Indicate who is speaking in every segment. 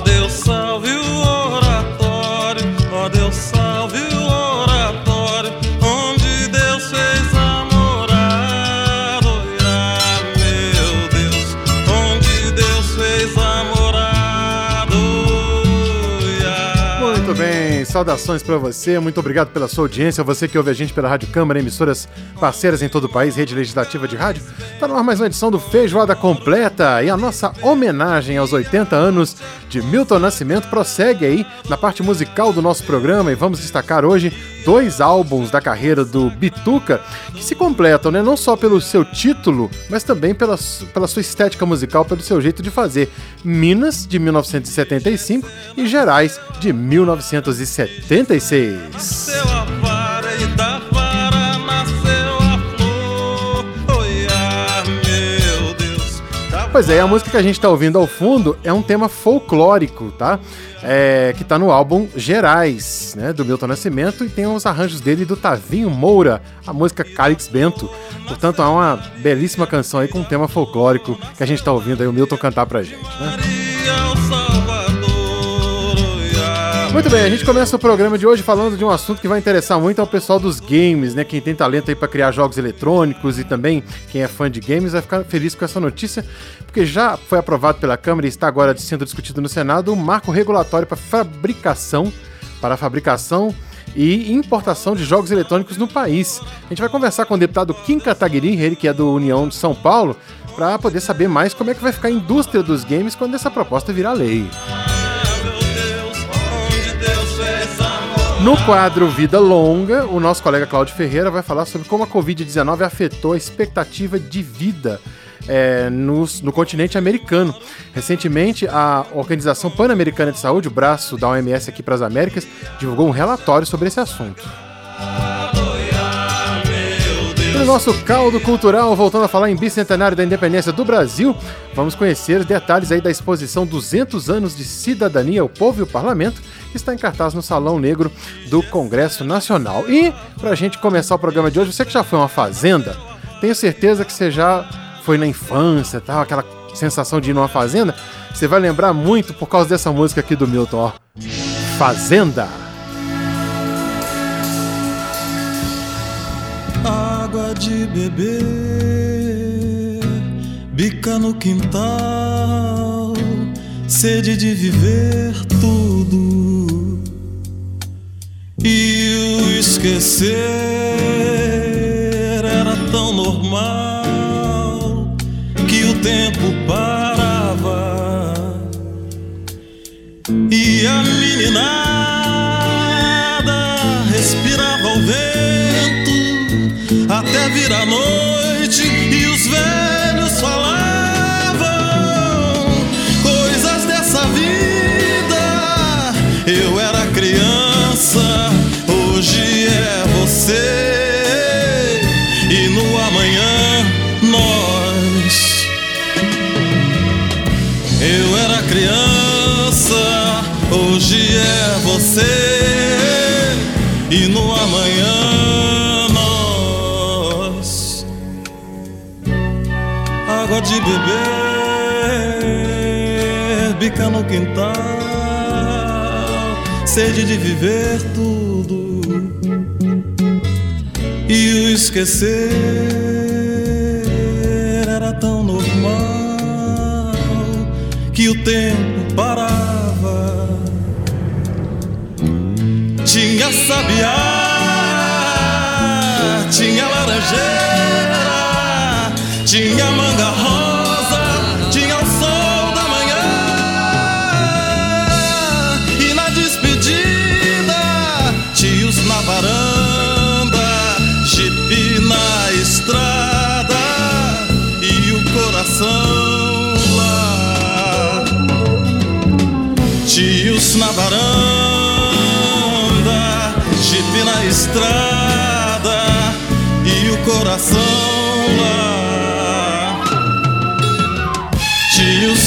Speaker 1: Deus salve o saudações para você, muito obrigado pela sua audiência, você que ouve a gente pela Rádio Câmara, emissoras parceiras em todo o país, rede legislativa de rádio. Tá no ar mais uma edição do Feijoada Completa e a nossa homenagem aos 80 anos de Milton Nascimento prossegue aí na parte musical do nosso programa e vamos destacar hoje dois álbuns da carreira do Bituca que se completam, né? Não só pelo seu título, mas também pela, pela sua estética musical, pelo seu jeito de fazer. Minas, de 1975 e Gerais, de 1976. Pois é, a música que a gente está ouvindo ao fundo é um tema folclórico, tá? É, que está no álbum Gerais, né, do Milton Nascimento, e tem os arranjos dele do Tavinho Moura, a música Calix Bento. Portanto, é uma belíssima canção aí com um tema folclórico que a gente está ouvindo aí o Milton cantar pra gente, né? Muito bem, a gente começa o programa de hoje falando de um assunto que vai interessar muito ao pessoal dos games, né? Quem tem talento aí para criar jogos eletrônicos e também quem é fã de games vai ficar feliz com essa notícia, porque já foi aprovado pela Câmara e está agora sendo discutido no Senado o um marco regulatório para fabricação, para fabricação e importação de jogos eletrônicos no país. A gente vai conversar com o deputado Kim Kataguiri, ele que é do União de São Paulo, para poder saber mais como é que vai ficar a indústria dos games quando essa proposta virar lei. No quadro Vida Longa, o nosso colega Cláudio Ferreira vai falar sobre como a Covid-19 afetou a expectativa de vida é, no, continente americano. Recentemente, a Organização Pan-Americana de Saúde, o braço da OMS aqui para as Américas, divulgou um relatório sobre esse assunto. No nosso caldo cultural, voltando a falar em bicentenário da independência do Brasil, vamos conhecer detalhes aí da exposição 200 anos de cidadania, o povo e o parlamento, que está em cartaz no Salão Negro do Congresso Nacional. E, para a gente começar o programa de hoje, você que já foi uma fazenda, tenho certeza que você já foi na infância, tal, aquela sensação de ir numa fazenda, você vai lembrar muito por causa dessa música aqui do Milton, ó. Fazenda.
Speaker 2: Água de beber, bica no quintal, sede de viver tudo e o esquecer. Era tão normal que o tempo parava e a meninada beber, bica no quintal, sede de viver tudo e o esquecer era tão normal que o tempo parava. Tinha sabiá, tinha laranjeira, tinha manga rosa, tinha o sol da manhã. E na despedida, tios na varanda na estrada e o coração lá. tios na varanda, jipe na estrada e o coração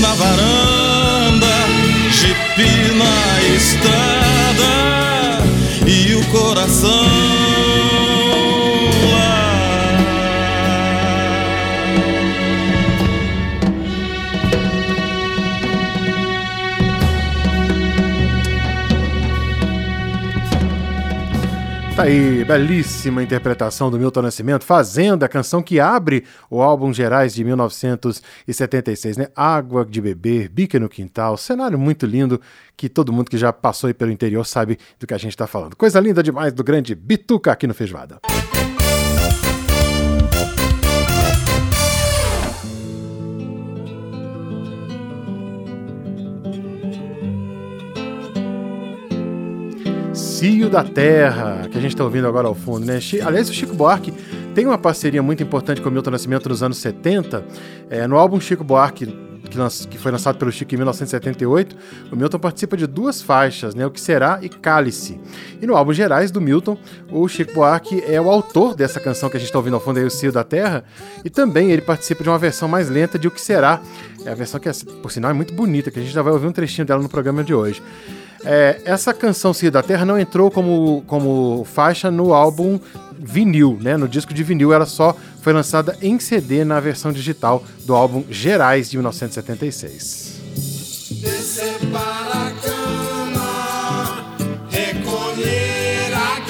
Speaker 2: Na varanda, jipe na estrada e o coração
Speaker 1: Tá aí, belíssima interpretação do Milton Nascimento, Fazenda, a canção que abre o álbum Gerais de 1976, né? Água de beber, bica no quintal, cenário muito lindo que todo mundo que já passou aí pelo interior sabe do que a gente tá falando. Coisa linda demais do grande Bituca aqui no Feijoada. Cio da Terra, que a gente está ouvindo agora ao fundo, né? Aliás, o Chico Buarque tem uma parceria muito importante com o Milton Nascimento nos anos 70. É, no álbum Chico Buarque, que, que, foi lançado pelo Chico em 1978, o Milton participa de duas faixas, né? O Que Será e Cálice. E no álbum Gerais do Milton, o Chico Buarque é o autor dessa canção que a gente está ouvindo ao fundo aí, o Cio da Terra, e também ele participa de uma versão mais lenta de O Que Será. É a versão que, por sinal, é muito bonita, que a gente já vai ouvir um trechinho dela no programa de hoje. É, essa canção Cio da Terra não entrou como, como faixa no álbum vinil, né? No disco de vinil ela só foi lançada em CD na versão digital do álbum Gerais de 1976. Descer para a cama, recolher a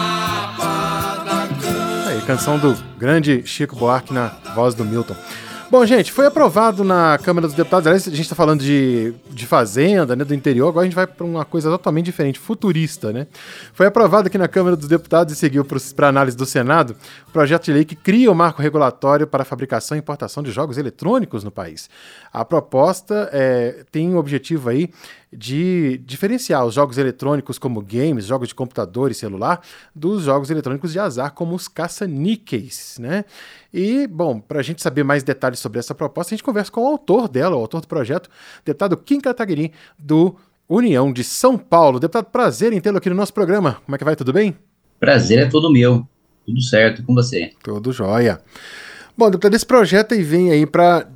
Speaker 1: garapa da cama. Aí, canção do grande Chico Buarque na voz do Milton. Bom, gente, foi aprovado na Câmara dos Deputados. Aliás, a gente está falando de, de fazenda, né, do interior. Agora a gente vai para uma coisa totalmente diferente, futurista, né? Foi aprovado aqui na Câmara dos Deputados e seguiu para análise do Senado o projeto de lei que cria o marco regulatório para a fabricação e importação de jogos eletrônicos no país. A proposta é, tem o objetivo aí de diferenciar os jogos eletrônicos como games, jogos de computador e celular, dos jogos eletrônicos de azar como os caça-níqueis, né? E, bom, para a gente saber mais detalhes sobre essa proposta, a gente conversa com o autor dela, o autor do projeto, deputado Kim Kataguiri, do União de São Paulo. Deputado, prazer em tê-lo aqui no nosso programa. Como é que vai? Tudo bem?
Speaker 3: Prazer é todo meu. Tudo certo com você.
Speaker 1: Tudo jóia. Bom, deputado, esse projeto aí vem aí para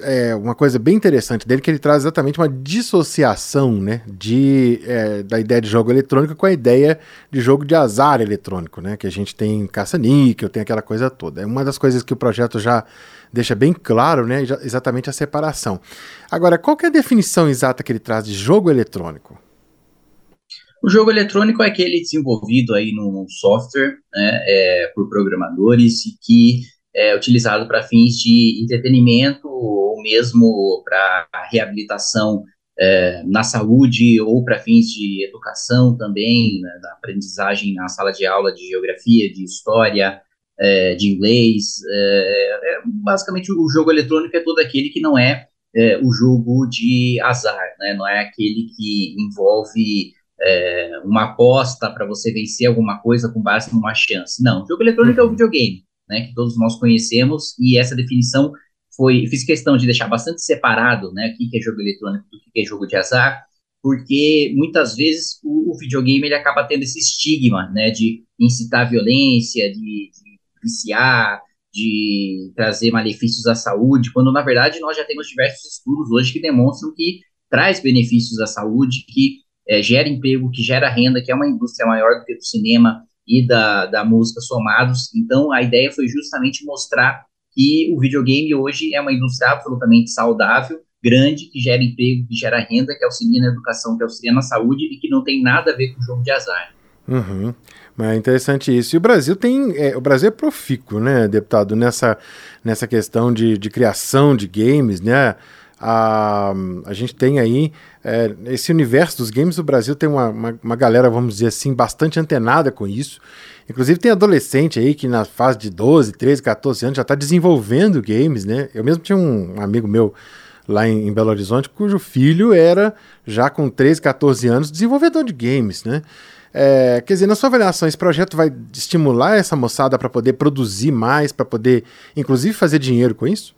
Speaker 1: é, uma coisa bem interessante dele que ele traz exatamente uma dissociação né, de, é, da ideia de jogo eletrônico com a ideia de jogo de azar eletrônico, né? Que a gente tem caça-níquel, tem aquela coisa toda. É uma das coisas que o projeto já deixa bem claro, né? Exatamente a separação. Agora, qual é a definição exata que ele traz de jogo eletrônico?
Speaker 3: O jogo eletrônico é aquele desenvolvido aí num software né, é, por programadores e que é utilizado para fins de entretenimento ou mesmo para reabilitação é, na saúde ou para fins de educação também, né, da aprendizagem na sala de aula de geografia, de história, é, de inglês. É, é basicamente, o jogo eletrônico é todo aquele que não é, é o jogo de azar, né, não é aquele que envolve uma aposta para você vencer alguma coisa com base numa chance. Não, o jogo eletrônico uhum. é o uhum. videogame né, que todos nós conhecemos, e essa definição foi, fiz questão de deixar bastante separado, né, o que é jogo eletrônico do que é jogo de azar, porque muitas vezes o, o videogame ele acaba tendo esse estigma, né, de incitar violência, de, de viciar, de trazer malefícios à saúde, quando na verdade nós já temos diversos estudos hoje que demonstram que traz benefícios à saúde, que é, gera emprego, que gera renda, que é uma indústria maior do que do cinema, e da, da música somados. Então, a ideia foi justamente mostrar que o videogame hoje é uma indústria absolutamente saudável, grande, que gera emprego, que gera renda, que auxilia na educação, que auxilia na saúde e que não tem nada a ver com jogo de azar.
Speaker 1: Uhum. Mas é interessante isso. E o Brasil tem. É, o Brasil é profícuo, né, deputado, nessa, nessa questão de, de criação de games, né? A, a gente tem aí é, esse universo dos games. O Brasil tem uma, uma, uma, galera, vamos dizer assim, bastante antenada com isso. Inclusive, tem adolescente aí que na fase de 12, 13, 14 anos já está desenvolvendo games, né? Eu mesmo tinha um amigo meu lá em, em, Belo Horizonte cujo filho era, já com 13, 14 anos, desenvolvedor de games, né? É, quer dizer, na sua avaliação, esse projeto vai estimular essa moçada para poder produzir mais, para poder, inclusive, fazer dinheiro com isso?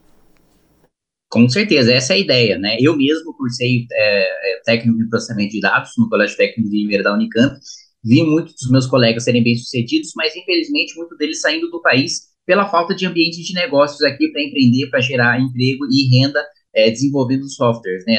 Speaker 3: Com certeza, essa é a ideia, né? Eu mesmo cursei é, é técnico de processamento de dados no Colégio Técnico de Limeira da Unicamp, vi muitos dos meus colegas serem bem-sucedidos, mas infelizmente muitos deles saindo do país pela falta de ambiente de negócios aqui para empreender, para gerar emprego e renda é, desenvolvendo softwares, né?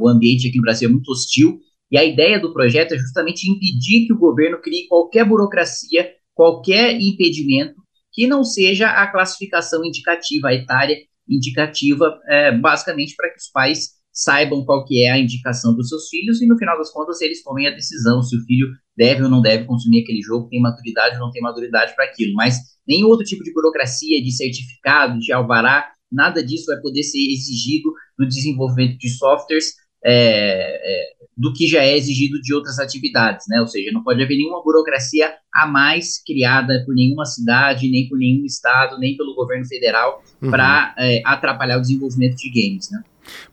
Speaker 3: O ambiente aqui no Brasil é muito hostil e a ideia do projeto é justamente impedir que o governo crie qualquer burocracia, qualquer impedimento que não seja a classificação indicativa, a etária indicativa, é, basicamente para que os pais saibam qual que é a indicação dos seus filhos e no final das contas eles tomem a decisão se o filho deve ou não deve consumir aquele jogo, tem maturidade ou não tem maturidade para aquilo. Mas nenhum outro tipo de burocracia, de certificado, de alvará, nada disso vai poder ser exigido no desenvolvimento de softwares é, é, do que já é exigido de outras atividades, né? Ou seja, não pode haver nenhuma burocracia a mais criada por nenhuma cidade, nem por nenhum estado, nem pelo governo federal uhum. para é, atrapalhar o desenvolvimento de games, né?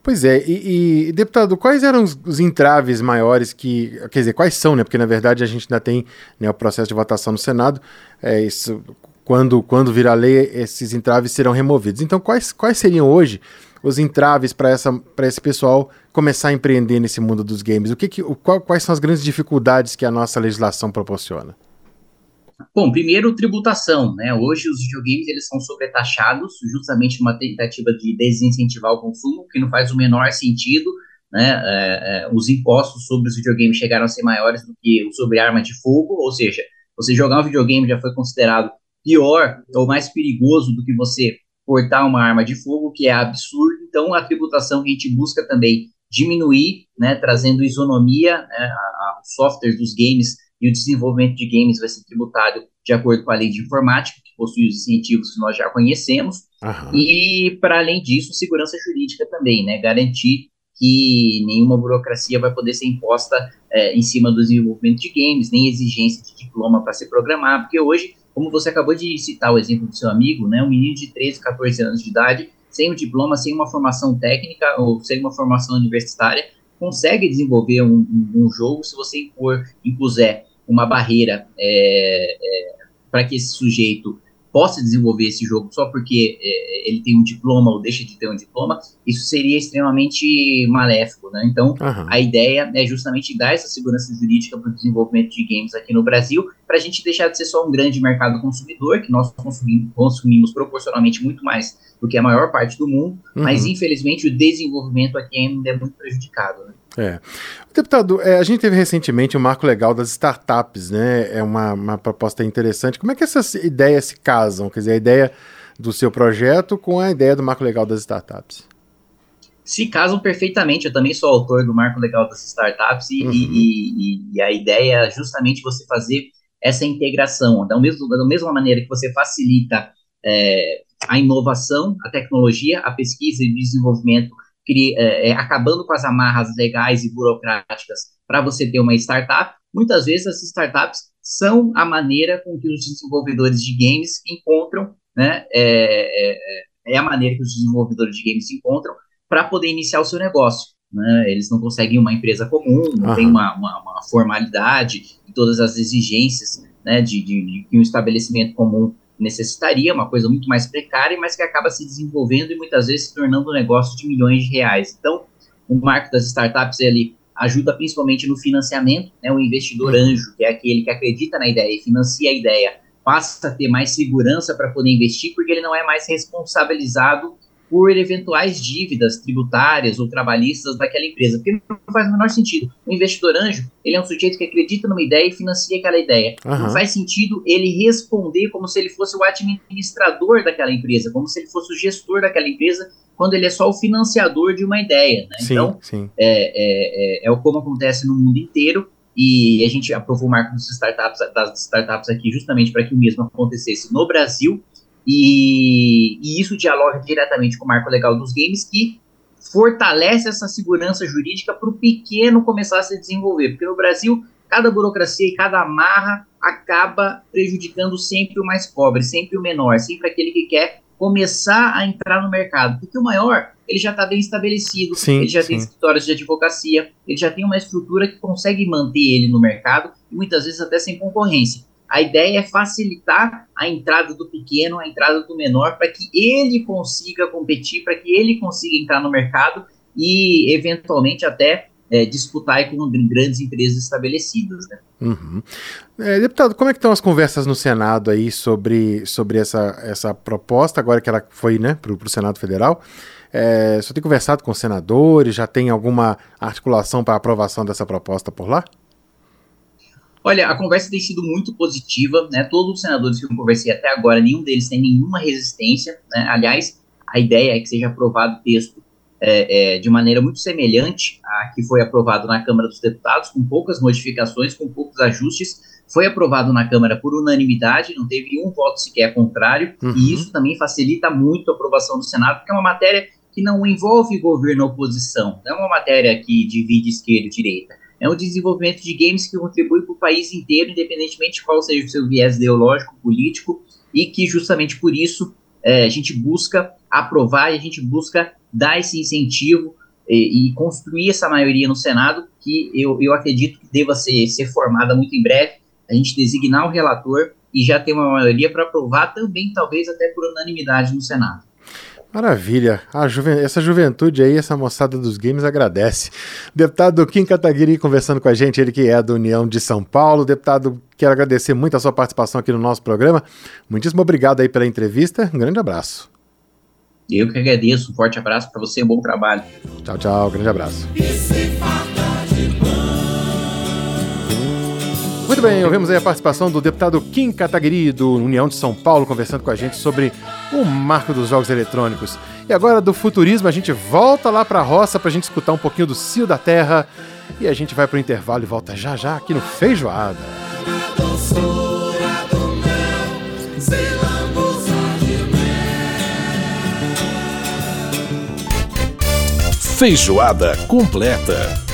Speaker 1: Pois é, e, e, deputado, quais eram os, os, entraves maiores que, quer dizer, quais são, né? Porque na verdade a gente ainda tem né, o processo de votação no Senado, é, isso, quando, quando virar lei, esses entraves serão removidos. Então, quais, quais seriam hoje os entraves para esse pessoal começar a empreender nesse mundo dos games? O que, que o, qual, quais são as grandes dificuldades que a nossa legislação proporciona?
Speaker 3: Bom, primeiro tributação, né? Hoje os videogames eles são sobretaxados, justamente uma tentativa de desincentivar o consumo, que não faz o menor sentido, né? É, é, os impostos sobre os videogames chegaram a ser maiores do que os sobre arma de fogo, ou seja, você jogar um videogame já foi considerado pior ou mais perigoso do que você portar uma arma de fogo, que é absurdo. Então, a tributação que a gente busca também diminuir, né, trazendo isonomia, né, os softwares dos games e o desenvolvimento de games vai ser tributado de acordo com a lei de informática, que possui os incentivos que nós já conhecemos. Uhum. E, para além disso, segurança jurídica também, né, garantir que nenhuma burocracia vai poder ser imposta é, em cima do desenvolvimento de games, nem exigência de diploma para se programar, porque hoje como você acabou de citar o exemplo do seu amigo, né, um menino de 13, 14 anos de idade, sem um diploma, sem uma formação técnica ou sem uma formação universitária, consegue desenvolver um, um, um jogo se você impor, impuser uma barreira é, é, para que esse sujeito possa desenvolver esse jogo só porque é, ele tem um diploma ou deixa de ter um diploma, isso seria extremamente maléfico, né? Então, uhum. a ideia é justamente dar essa segurança jurídica para o desenvolvimento de games aqui no Brasil, para a gente deixar de ser só um grande mercado consumidor, que nós consumimos, consumimos proporcionalmente muito mais do que a maior parte do mundo, uhum. mas infelizmente o desenvolvimento aqui ainda é muito prejudicado, né?
Speaker 1: É. Deputado, é, a gente teve recentemente o um marco legal das startups, né? É uma, uma proposta interessante. Como é que essas ideias se casam? Quer dizer, a ideia do seu projeto com a ideia do marco legal das startups?
Speaker 3: Se casam perfeitamente. Eu também sou autor do marco legal das startups e, uhum. e, e, e a ideia é justamente você fazer essa integração. Da mesma, da mesma maneira que você facilita é, a inovação, a tecnologia, a pesquisa e desenvolvimento é, é, acabando com as amarras legais e burocráticas para você ter uma startup, muitas vezes as startups são a maneira com que os desenvolvedores de games encontram, né, é, é, é a maneira que os desenvolvedores de games encontram para poder iniciar o seu negócio. Né? Eles não conseguem uma empresa comum, não uhum. tem uma, uma, uma, formalidade e todas as exigências né, de, de, de um estabelecimento comum necessitaria, uma coisa muito mais precária, mas que acaba se desenvolvendo e muitas vezes se tornando um negócio de milhões de reais. Então, o marco das startups ele ajuda principalmente no financiamento, né, o investidor uhum. anjo, que é aquele que acredita na ideia e financia a ideia, passa a ter mais segurança para poder investir, porque ele não é mais responsabilizado por eventuais dívidas tributárias ou trabalhistas daquela empresa, porque não faz o menor sentido. O investidor anjo, ele é um sujeito que acredita numa ideia e financia aquela ideia. Uhum. Não faz sentido ele responder como se ele fosse o administrador daquela empresa, como se ele fosse o gestor daquela empresa, quando ele é só o financiador de uma ideia. Né?
Speaker 1: Sim, então, sim.
Speaker 3: É, é, é, é como acontece no mundo inteiro, e a gente aprovou o marco das startups, das startups aqui justamente para que o mesmo acontecesse no Brasil, e, e, isso dialoga diretamente com o marco legal dos games, que fortalece essa segurança jurídica para o pequeno começar a se desenvolver. Porque no Brasil, cada burocracia e cada amarra acaba prejudicando sempre o mais pobre, sempre o menor, sempre aquele que quer começar a entrar no mercado. Porque o maior, ele já está bem estabelecido, sim, ele já sim. tem escritórios de advocacia, ele já tem uma estrutura que consegue manter ele no mercado, e muitas vezes até sem concorrência. A ideia é facilitar a entrada do pequeno, a entrada do menor, para que ele consiga competir, para que ele consiga entrar no mercado e, eventualmente, até é, disputar com grandes empresas estabelecidas. Né?
Speaker 1: Uhum. É, deputado, como é que estão as conversas no Senado aí sobre, sobre essa, essa proposta, agora que ela foi né, para o Senado Federal? É, você tem conversado com senadores? Já tem alguma articulação para aprovação dessa proposta por lá?
Speaker 3: Olha, a conversa tem sido muito positiva, né? Todos os senadores que eu conversei até agora, nenhum deles tem nenhuma resistência, né? Aliás, a ideia é que seja aprovado o texto é, é, de maneira muito semelhante à que foi aprovado na Câmara dos Deputados, com poucas modificações, com poucos ajustes. Foi aprovado na Câmara por unanimidade, não teve um voto sequer contrário, uhum. e isso também facilita muito a aprovação do Senado, porque é uma matéria que não envolve governo ou oposição, não é uma matéria que divide esquerda e direita. É um desenvolvimento de games que contribui para o país inteiro, independentemente de qual seja o seu viés ideológico, político, e que justamente por isso é, a gente busca aprovar e a gente busca dar esse incentivo e, e, construir essa maioria no Senado, que eu, eu acredito que deva ser, ser formada muito em breve, a gente designar o relator e já ter uma maioria para aprovar também, talvez até por unanimidade no Senado.
Speaker 1: Maravilha. Juven... Essa juventude aí, essa moçada dos games agradece. Deputado Kim Kataguiri conversando com a gente, ele que é da União de São Paulo. Deputado, quero agradecer muito a sua participação aqui no nosso programa. Muitíssimo obrigado aí pela entrevista. Um grande abraço.
Speaker 3: Eu que agradeço. Um forte abraço para você, um bom trabalho.
Speaker 1: Tchau, tchau. Grande abraço. Muito bem, ouvimos aí a participação do deputado Kim Kataguiri, do União de São Paulo, conversando com a gente sobre o marco dos jogos eletrônicos. E agora, do futurismo, a gente volta lá para a roça para a gente escutar um pouquinho do Cio da Terra. E a gente vai para o intervalo e volta já já aqui no Feijoada.
Speaker 4: Feijoada completa.